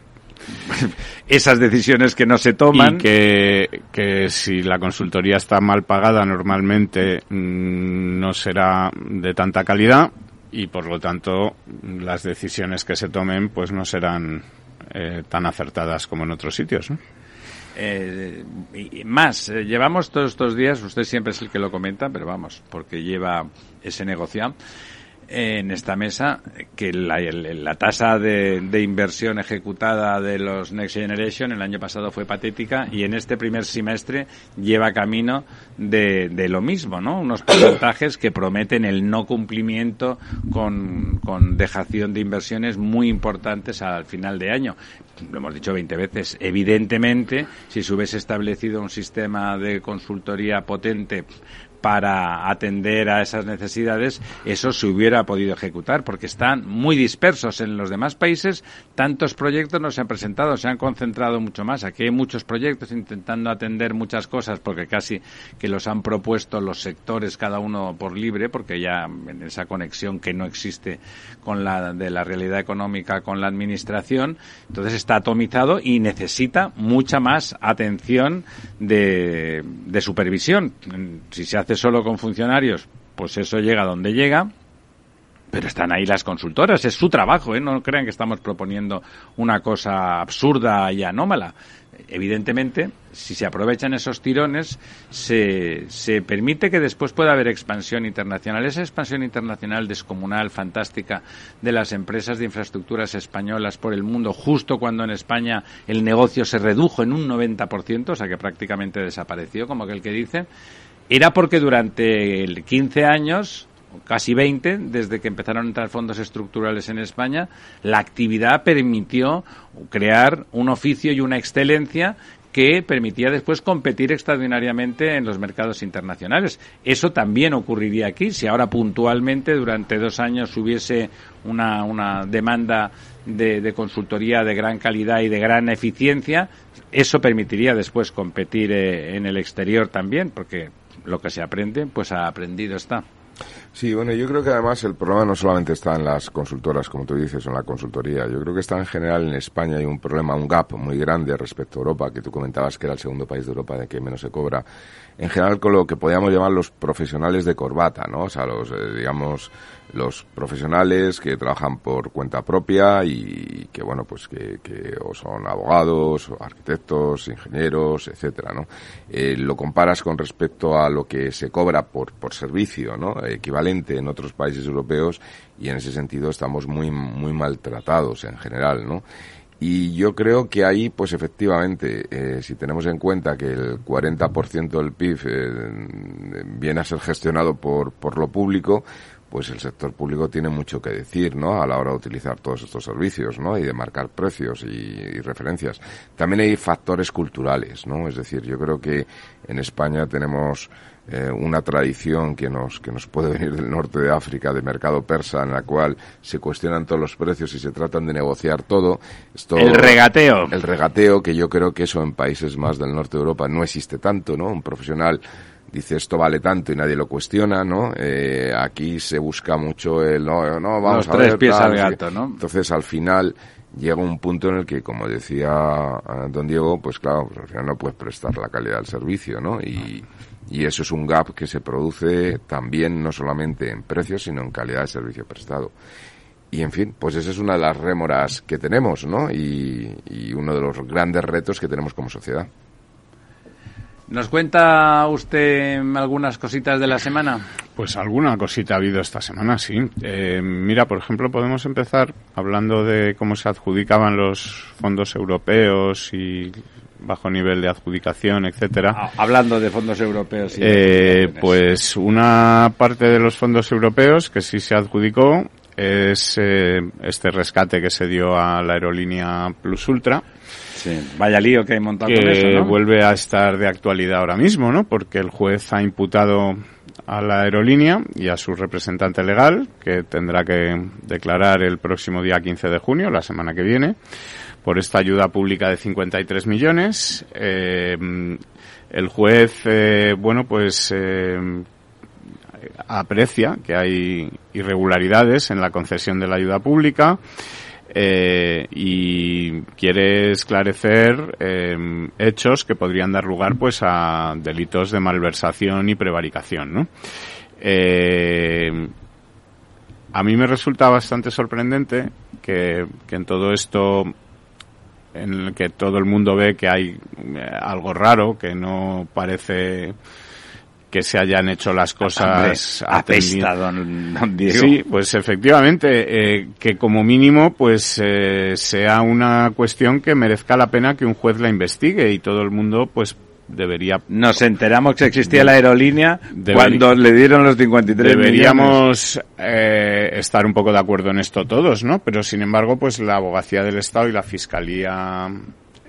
Esas decisiones que no se toman. Y que, que si la consultoría está mal pagada normalmente mm, no será de tanta calidad y por lo tanto las decisiones que se tomen pues no serán eh, tan acertadas como en otros sitios. ¿no? Eh, y más, eh, llevamos todos estos días, usted siempre es el que lo comenta, pero vamos, porque lleva ese negocio en esta mesa que la, la tasa de, de, inversión ejecutada de los Next Generation el año pasado fue patética y en este primer semestre lleva camino de, de lo mismo, ¿no? Unos porcentajes que prometen el no cumplimiento con, con dejación de inversiones muy importantes al final de año. Lo hemos dicho 20 veces. Evidentemente, si se hubiese establecido un sistema de consultoría potente para atender a esas necesidades, eso se hubiera podido ejecutar, porque están muy dispersos en los demás países. Tantos proyectos no se han presentado, se han concentrado mucho más. Aquí hay muchos proyectos intentando atender muchas cosas, porque casi que los han propuesto los sectores cada uno por libre, porque ya en esa conexión que no existe con la de la realidad económica con la administración, entonces está atomizado y necesita mucha más atención de, de supervisión. Si se hace solo con funcionarios, pues eso llega donde llega. Pero están ahí las consultoras, es su trabajo, ¿eh? no crean que estamos proponiendo una cosa absurda y anómala. Evidentemente, si se aprovechan esos tirones, se, se permite que después pueda haber expansión internacional. Esa expansión internacional descomunal, fantástica, de las empresas de infraestructuras españolas por el mundo, justo cuando en España el negocio se redujo en un 90%, o sea que prácticamente desapareció, como aquel que dice, era porque durante 15 años, casi 20, desde que empezaron a entrar fondos estructurales en España, la actividad permitió crear un oficio y una excelencia que permitía después competir extraordinariamente en los mercados internacionales. Eso también ocurriría aquí. Si ahora puntualmente durante dos años hubiese una, una demanda de, de, consultoría de gran calidad y de gran eficiencia, eso permitiría después competir eh, en el exterior también, porque lo que se aprende, pues aprendido está. Sí, bueno, yo creo que además el problema no solamente está en las consultoras, como tú dices, en la consultoría. Yo creo que está en general en España hay un problema, un gap muy grande respecto a Europa, que tú comentabas que era el segundo país de Europa de que menos se cobra. En general con lo que podríamos llamar los profesionales de corbata, ¿no? O sea, los, eh, digamos, los profesionales que trabajan por cuenta propia y que, bueno, pues que, que o son abogados, o arquitectos, ingenieros, etcétera, ¿no? Eh, lo comparas con respecto a lo que se cobra por, por servicio, ¿no? En otros países europeos y en ese sentido estamos muy, muy maltratados en general, ¿no? Y yo creo que ahí, pues efectivamente, eh, si tenemos en cuenta que el 40% del PIB eh, viene a ser gestionado por, por lo público, pues el sector público tiene mucho que decir, ¿no? A la hora de utilizar todos estos servicios, ¿no? Y de marcar precios y, y, referencias. También hay factores culturales, ¿no? Es decir, yo creo que en España tenemos eh, una tradición que nos, que nos puede venir del norte de África, de mercado persa, en la cual se cuestionan todos los precios y se tratan de negociar todo. Esto, el regateo. El regateo, que yo creo que eso en países más del norte de Europa no existe tanto, ¿no? Un profesional dice esto vale tanto y nadie lo cuestiona, ¿no? Eh, aquí se busca mucho el no, no vamos Los a tres ver, pies tal, al gato, ¿no? Entonces al final llega un punto en el que, como decía don Diego, pues claro, pues al final no puedes prestar la calidad del servicio, ¿no? Y, Y eso es un gap que se produce también no solamente en precios, sino en calidad de servicio prestado. Y en fin, pues esa es una de las rémoras que tenemos, ¿no? Y, y uno de los grandes retos que tenemos como sociedad. ¿Nos cuenta usted algunas cositas de la semana? Pues alguna cosita ha habido esta semana, sí. Eh, mira, por ejemplo, podemos empezar hablando de cómo se adjudicaban los fondos europeos y bajo nivel de adjudicación, etcétera. Ah, hablando de fondos europeos. Y eh, pues una parte de los fondos europeos que sí se adjudicó es eh, este rescate que se dio a la aerolínea Plus Ultra. Sí, vaya lío que hay montado que con eso, ¿no? vuelve a estar de actualidad ahora mismo, ¿no? Porque el juez ha imputado a la aerolínea y a su representante legal, que tendrá que declarar el próximo día 15 de junio, la semana que viene, por esta ayuda pública de 53 millones. Eh, el juez, eh, bueno, pues eh, aprecia que hay irregularidades en la concesión de la ayuda pública y quiere esclarecer hechos que podrían dar lugar pues a delitos de malversación y prevaricación, ¿no? A mí me resulta bastante sorprendente que, que en todo esto en el que todo el mundo ve que hay eh, algo raro, que no parece que se hayan hecho las cosas apesta, don, don Diego. Sí, pues efectivamente, eh, que como mínimo pues eh, sea una cuestión que merezca la pena que un juez la investigue y todo el mundo pues debería Nos enteramos que existía la aerolínea cuando le dieron los 53 millones. deberíamos eh, estar un poco de acuerdo en esto todos, ¿no? Pero sin embargo, pues la abogacía del Estado y la fiscalía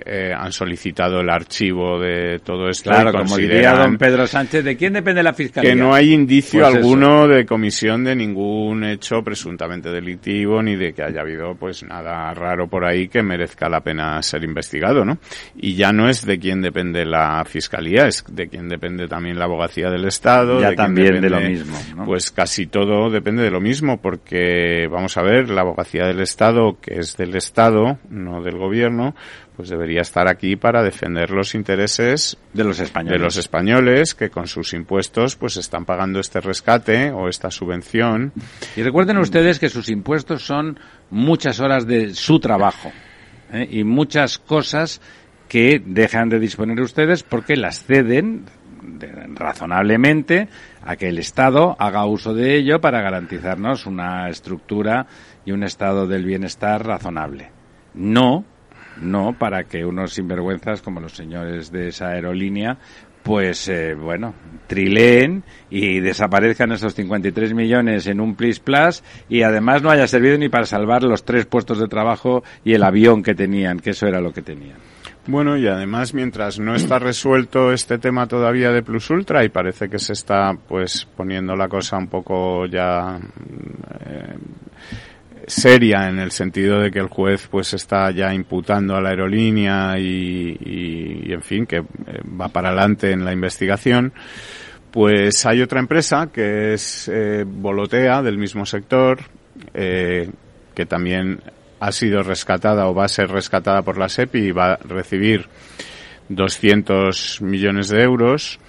eh, han solicitado el archivo de todo esto. Claro, como diría don Pedro Sánchez, ¿de quién depende la fiscalía? que no hay indicio Pues eso. alguno de comisión de ningún hecho presuntamente delictivo ni de que haya habido pues nada raro por ahí que merezca la pena ser investigado, ¿no? Y ya no es de quién depende la fiscalía, es de quién depende también la abogacía del Estado, Ya de también de lo mismo, ¿no? Pues casi todo depende de lo mismo porque vamos a ver, la abogacía del Estado, que es del Estado, no del gobierno, pues debería estar aquí para defender los intereses de los españoles. de los españoles que con sus impuestos pues están pagando este rescate o esta subvención. Y recuerden ustedes que sus impuestos son muchas horas de su trabajo ¿eh? y muchas cosas que dejan de disponer ustedes porque las ceden de- razonablemente a que el Estado haga uso de ello para garantizarnos una estructura y un estado del bienestar razonable. No, no para que unos sinvergüenzas como los señores de esa aerolínea pues eh, bueno, trileen y desaparezcan esos 53 millones en un plis plus y además no haya servido ni para salvar los tres puestos de trabajo y el avión que tenían, que eso era lo que tenían. Bueno, y además mientras no está resuelto este tema todavía de Plus Ultra y parece que se está pues poniendo la cosa un poco ya eh, seria en el sentido de que el juez pues está ya imputando a la aerolínea y, y- en fin que eh, va para adelante en la investigación. Pues hay otra empresa que es eh, Volotea del mismo sector eh, que también ha sido rescatada o va a ser rescatada por la SEPI y va a recibir 200 millones de euros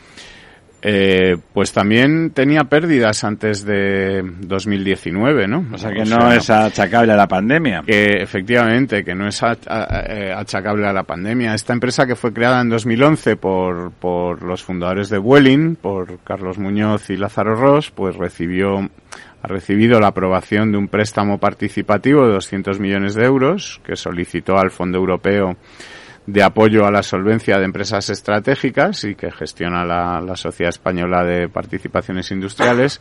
eh, pues también tenía pérdidas antes de 2019, ¿no? O sea que no es achacable a la pandemia. Que efectivamente, que no es eh, achacable a la pandemia. Esta empresa que fue creada en 2011 por, por los fundadores de Vueling, por Carlos Muñoz y Lázaro Ross, pues recibió, ha recibido la aprobación de un préstamo participativo de 200 millones de euros que solicitó al Fondo Europeo de apoyo a la solvencia de empresas estratégicas y que gestiona la, la Sociedad Española de Participaciones Industriales.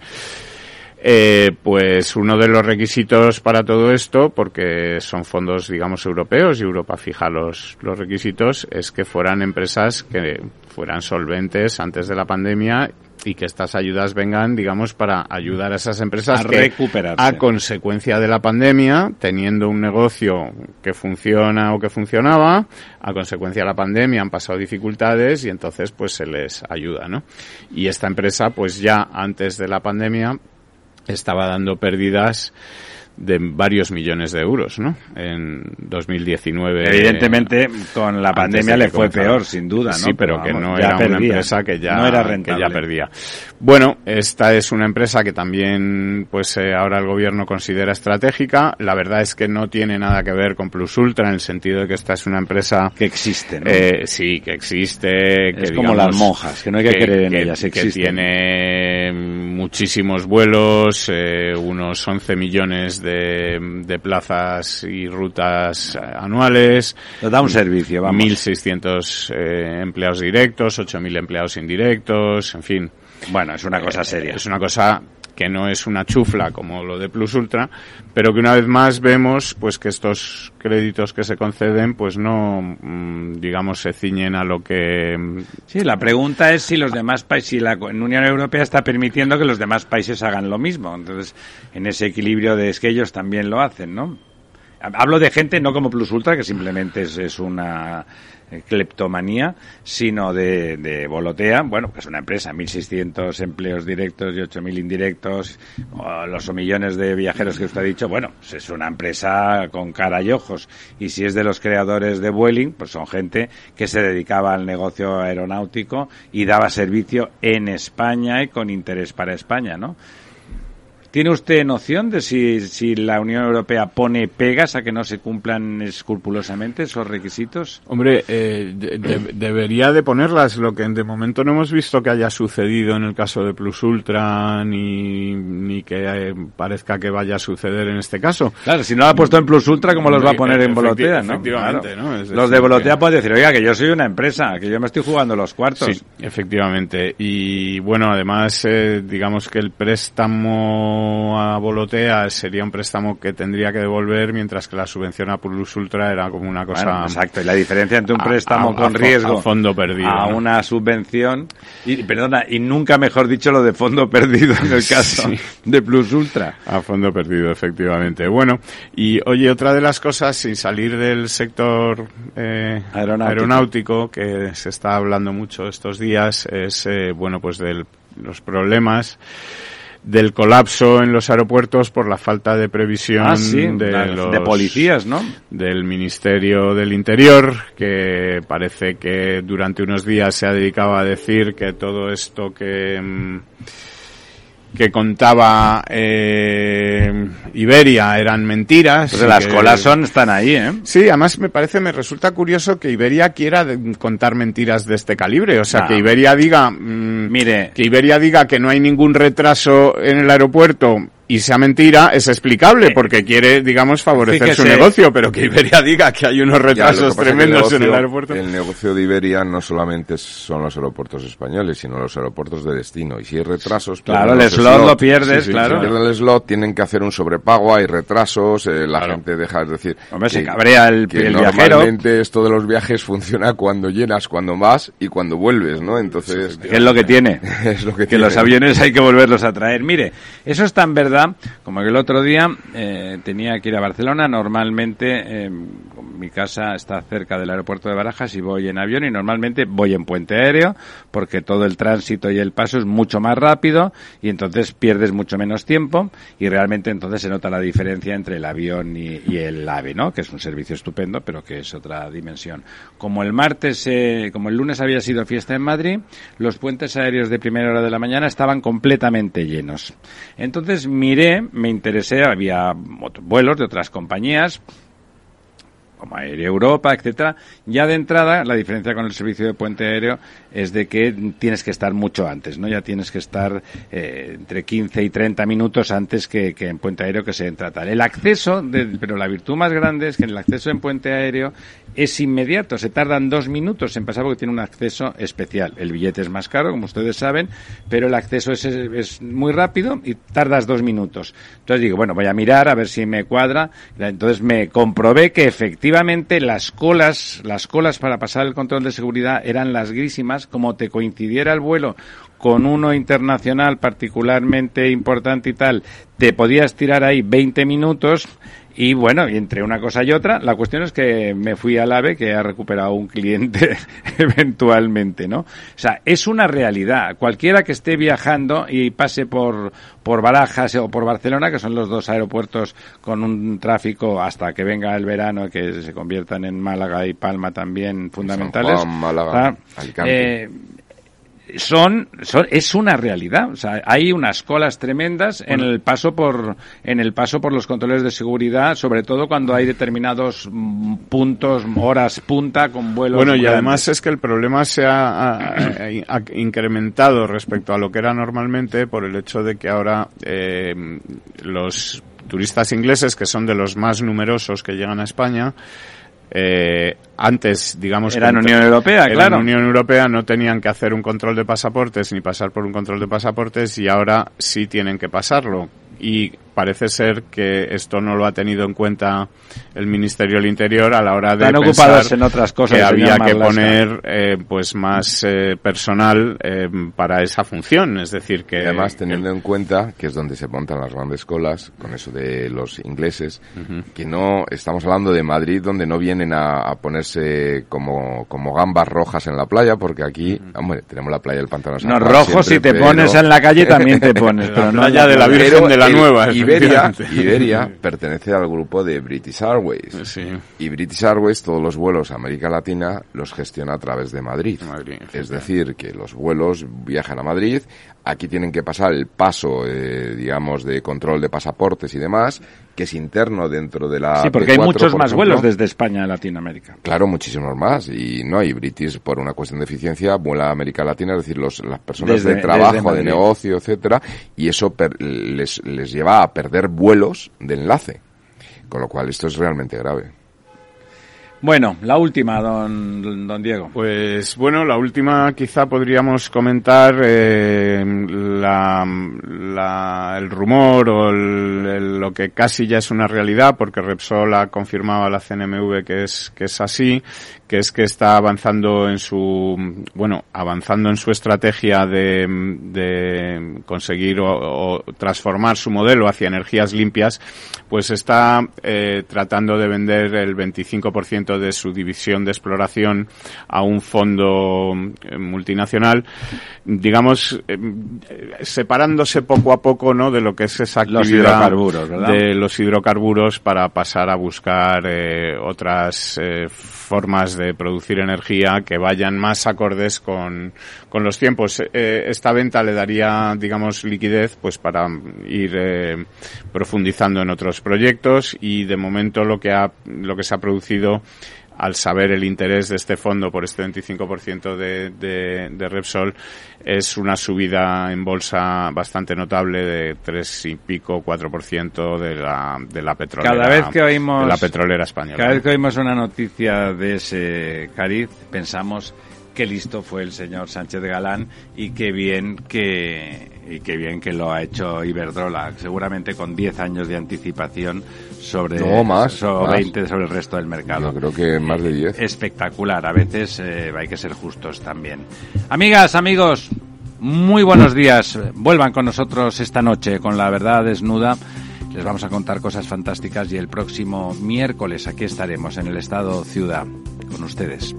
Eh, pues uno de los requisitos para todo esto, porque son fondos, digamos, europeos y Europa fija los, los requisitos, es que fueran empresas que fueran solventes antes de la pandemia y que estas ayudas vengan, digamos, para ayudar a esas empresas A que, recuperarse. a consecuencia de la pandemia, teniendo un negocio que funciona o que funcionaba, a consecuencia de la pandemia han pasado dificultades y entonces pues se les ayuda, ¿no? Y esta empresa pues ya antes de la pandemia estaba dando pérdidas de varios millones de euros, ¿no? En 2019. Evidentemente, con la pandemia le fue peor, sin duda, ¿no? Sí, pero, que no era una empresa que ya, que ya perdía. Bueno, esta es una empresa que también, pues eh, ahora el gobierno considera estratégica. La verdad es que no tiene nada que ver con Plus Ultra en el sentido de que esta es una empresa que existe, ¿no? Eh, sí, que existe. Es como las monjas, que no hay que, creer en ellas, Que tiene muchísimos vuelos, eh, unos 11 millones de de, plazas y rutas anuales. da un servicio, vamos. 1.600 eh, empleados directos, 8.000 empleados indirectos, en fin. Bueno, es una cosa seria. Es una cosa que no es una chufla como lo de Plus Ultra, pero que una vez más vemos pues que estos créditos que se conceden pues no mm, digamos se ciñen a lo que mm, Sí, la pregunta es si los demás países si la Unión Europea está permitiendo que los demás países hagan lo mismo. Entonces, en ese equilibrio de es que ellos también lo hacen, ¿no? Hablo de gente no como Plus Ultra, que simplemente es, es una cleptomanía, sino de, de Volotea, bueno, que es una empresa, 1.600 empleos directos y 8.000 indirectos, los millones de viajeros que usted ha dicho, bueno, pues es una empresa con cara y ojos. Y si es de los creadores de Vueling, pues son gente que se dedicaba al negocio aeronáutico y daba servicio en España y con interés para España, ¿no? ¿Tiene usted noción de si, si la Unión Europea pone pegas a que no se cumplan escrupulosamente esos requisitos? Hombre, eh, debería de ponerlas. Lo que de momento no hemos visto que haya sucedido en el caso de Plus Ultra ni, ni que eh, parezca que vaya a suceder en este caso. Claro, si no lo ha puesto en Plus Ultra, ¿cómo los va a poner en Volotea? ¿no? Efectivamente, ¿no? los de Volotea pueden decir, oiga, que yo soy una empresa, que yo me estoy jugando los cuartos. Sí, efectivamente. Y bueno, además, eh, digamos que el préstamo a Volotea sería un préstamo que tendría que devolver, mientras que la subvención a Plus Ultra era como una cosa. exacto, y la diferencia entre un préstamo con riesgo a fondo perdido, a una subvención, y perdona, y nunca mejor dicho lo de fondo perdido en el caso de Plus Ultra. A fondo perdido, efectivamente. Bueno, y oye, otra de las cosas, sin salir del sector eh, aeronáutico. que se está hablando mucho estos días, es, eh, bueno, pues de los problemas del colapso en los aeropuertos por la falta de previsión ah, de, los, policías, ¿no? Del Ministerio del Interior, que parece que durante unos días se ha dedicado a decir que todo esto que mm, que contaba eh, Iberia eran mentiras. Pues las colas son, están ahí, ¿eh? Sí, además me parece, me resulta curioso que Iberia quiera contar mentiras de este calibre. O sea, que Iberia diga, mm, mire, que Iberia diga que no hay ningún retraso en el aeropuerto y sea mentira es explicable porque quiere, digamos, favorecer su negocio, pero que Iberia diga que hay unos retrasos tremendos en el aeropuerto. El negocio de Iberia no solamente son los aeropuertos españoles, sino los aeropuertos de destino. Y si hay retrasos... Claro, el slot, lo pierdes, claro. Si el slot, tienen que hacer un sobrepago, hay retrasos, eh, la gente deja, es decir... Hombre, se cabrea el, que normalmente esto de los viajes funciona cuando llenas, cuando vas y cuando vuelves, ¿no? Entonces... ¿Qué es lo que tiene? es lo que, que los aviones hay que volverlos a traer. Mire, eso es tan verdad como que el otro día eh, tenía que ir a Barcelona. Normalmente eh, mi casa está cerca del aeropuerto de Barajas y voy en avión y normalmente voy en puente aéreo porque todo el tránsito y el paso es mucho más rápido y entonces pierdes mucho menos tiempo y realmente entonces se nota la diferencia entre el avión y, el AVE, ¿no? Que es un servicio estupendo pero que es otra dimensión. Como el martes, eh, como el lunes había sido fiesta en Madrid, los puentes aéreos de primera hora de la mañana estaban completamente llenos. Entonces miré, me interesé, había vuelos de otras compañías, como Aérea Europa, etcétera, ya de entrada la diferencia con el servicio de puente aéreo es de que tienes que estar mucho antes, ¿no? Ya tienes que estar eh, entre 15 y 30 minutos antes que, en puente aéreo que se entra tal. El acceso, pero la virtud más grande es que el acceso en puente aéreo es inmediato, se tardan dos minutos en pasar porque tiene un acceso especial. El billete es más caro, como ustedes saben, pero el acceso es, es muy rápido y tardas dos minutos. Entonces digo, bueno, voy a mirar a ver si me cuadra. Entonces me comprobé que efectivamente las colas, las colas para pasar el control de seguridad eran las grísimas, como te coincidiera el vuelo con uno internacional particularmente importante y tal, te podías tirar ahí 20 minutos Y bueno, y entre una cosa y otra, la cuestión es que me fui al AVE que ha recuperado un cliente eventualmente, ¿no? O sea, es una realidad. Cualquiera que esté viajando y pase por, por Barajas o por Barcelona, que son los dos aeropuertos con un tráfico hasta que venga el verano, que se conviertan en Málaga y Palma también fundamentales. San Juan, Málaga. Eh, son, son, es una realidad. O sea, hay unas colas tremendas en el paso por en el paso por los controles de seguridad, sobre todo cuando hay determinados puntos, horas punta con vuelos. Bueno, y además es que el problema se ha, ha- ha incrementado respecto a lo que era normalmente por el hecho de que ahora eh, los turistas ingleses, que son de los más numerosos que llegan a España, eh, antes, digamos, Eran con- Unión Europea, claro. Unión Europea no tenían que hacer un control de pasaportes ni pasar por un control de pasaportes y ahora sí tienen que pasarlo. Y parece ser que esto no lo ha tenido en cuenta el Ministerio del Interior a la hora de Están pensar ocupados en otras cosas, que había que poner eh, pues más eh, personal eh, para esa función, es decir que Y además, teniendo en cuenta que es donde se montan las grandes colas, con eso de los ingleses, que no estamos hablando de Madrid, donde no vienen a, a ponerse como, como gambas rojas en la playa, porque aquí, hombre, tenemos la playa del Pantano San No, rojo si te pero- pones en la calle también te pones, La pero no playa de la Virgen Pero de la Nueva, Iberia. Iberia pertenece al grupo de British Airways. Sí. Y British Airways, todos los vuelos a América Latina los gestiona a través de Madrid. Madrid, es decir, que los vuelos viajan a Madrid, aquí tienen que pasar el paso, eh, digamos, de control de pasaportes y demás, que es interno dentro de la. Sí, porque hay P4, muchos por más ejemplo. vuelos desde España a Latinoamérica. Claro, muchísimos más. Y no, y British, por una cuestión de eficiencia, vuela a América Latina, es decir, los, las personas Desde- de trabajo, de negocio, etcétera, y eso per- les, les lleva a perder vuelos de enlace. Con lo cual, esto es realmente grave. Bueno, la última, don, don Diego. Pues bueno, la última quizá podríamos comentar eh, la, la- el rumor o el- lo que casi ya es una realidad, porque Repsol ha confirmado a la CNMV que es que es así, que es que está avanzando en su bueno avanzando en su estrategia de, de conseguir o, o transformar su modelo hacia energías limpias, pues está eh, tratando de vender el 25% de su división de exploración a un fondo eh, multinacional, digamos eh, separándose poco a poco, ¿no? De lo que es esa Los actividad hidrocarburos, ¿verdad? de los hidrocarburos para pasar a buscar eh, otras formas de producir energía que vayan más acordes con, con los tiempos. Eh, esta venta le daría, digamos, liquidez pues para ir eh, profundizando en otros proyectos y de momento lo que ha, lo que se ha producido al saber el interés de este fondo por este 25% de, de, de Repsol, es una subida en bolsa bastante notable de tres y pico, 4% de la, de la petrolera. Cada vez que oímos- de la petrolera española. Cada vez que oímos una noticia de ese cariz, pensamos qué listo fue el señor Sánchez Galán y qué bien que y qué bien que lo ha hecho Iberdrola, seguramente con 10 años de anticipación sobre No, más, sobre más. 20 sobre el resto del mercado. Yo creo que más de 10. Espectacular, a veces eh, hay que ser justos también. Amigas, amigos, muy buenos días. Vuelvan con nosotros esta noche con la verdad desnuda. Les vamos a contar cosas fantásticas y el próximo miércoles aquí estaremos en el Estado Ciudad con ustedes.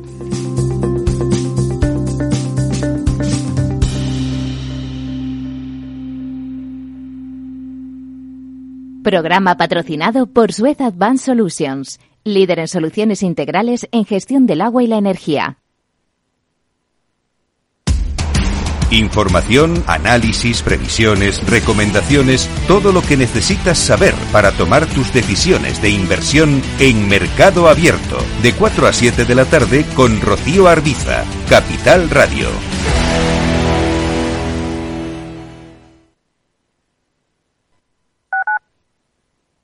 Programa patrocinado por Suez Advanced Solutions, líder en soluciones integrales en gestión del agua y la energía. Información, análisis, previsiones, recomendaciones, todo lo que necesitas saber para tomar tus decisiones de inversión en Mercado Abierto, de 4 a 7 de la tarde con Rocío Arbiza, Capital Radio.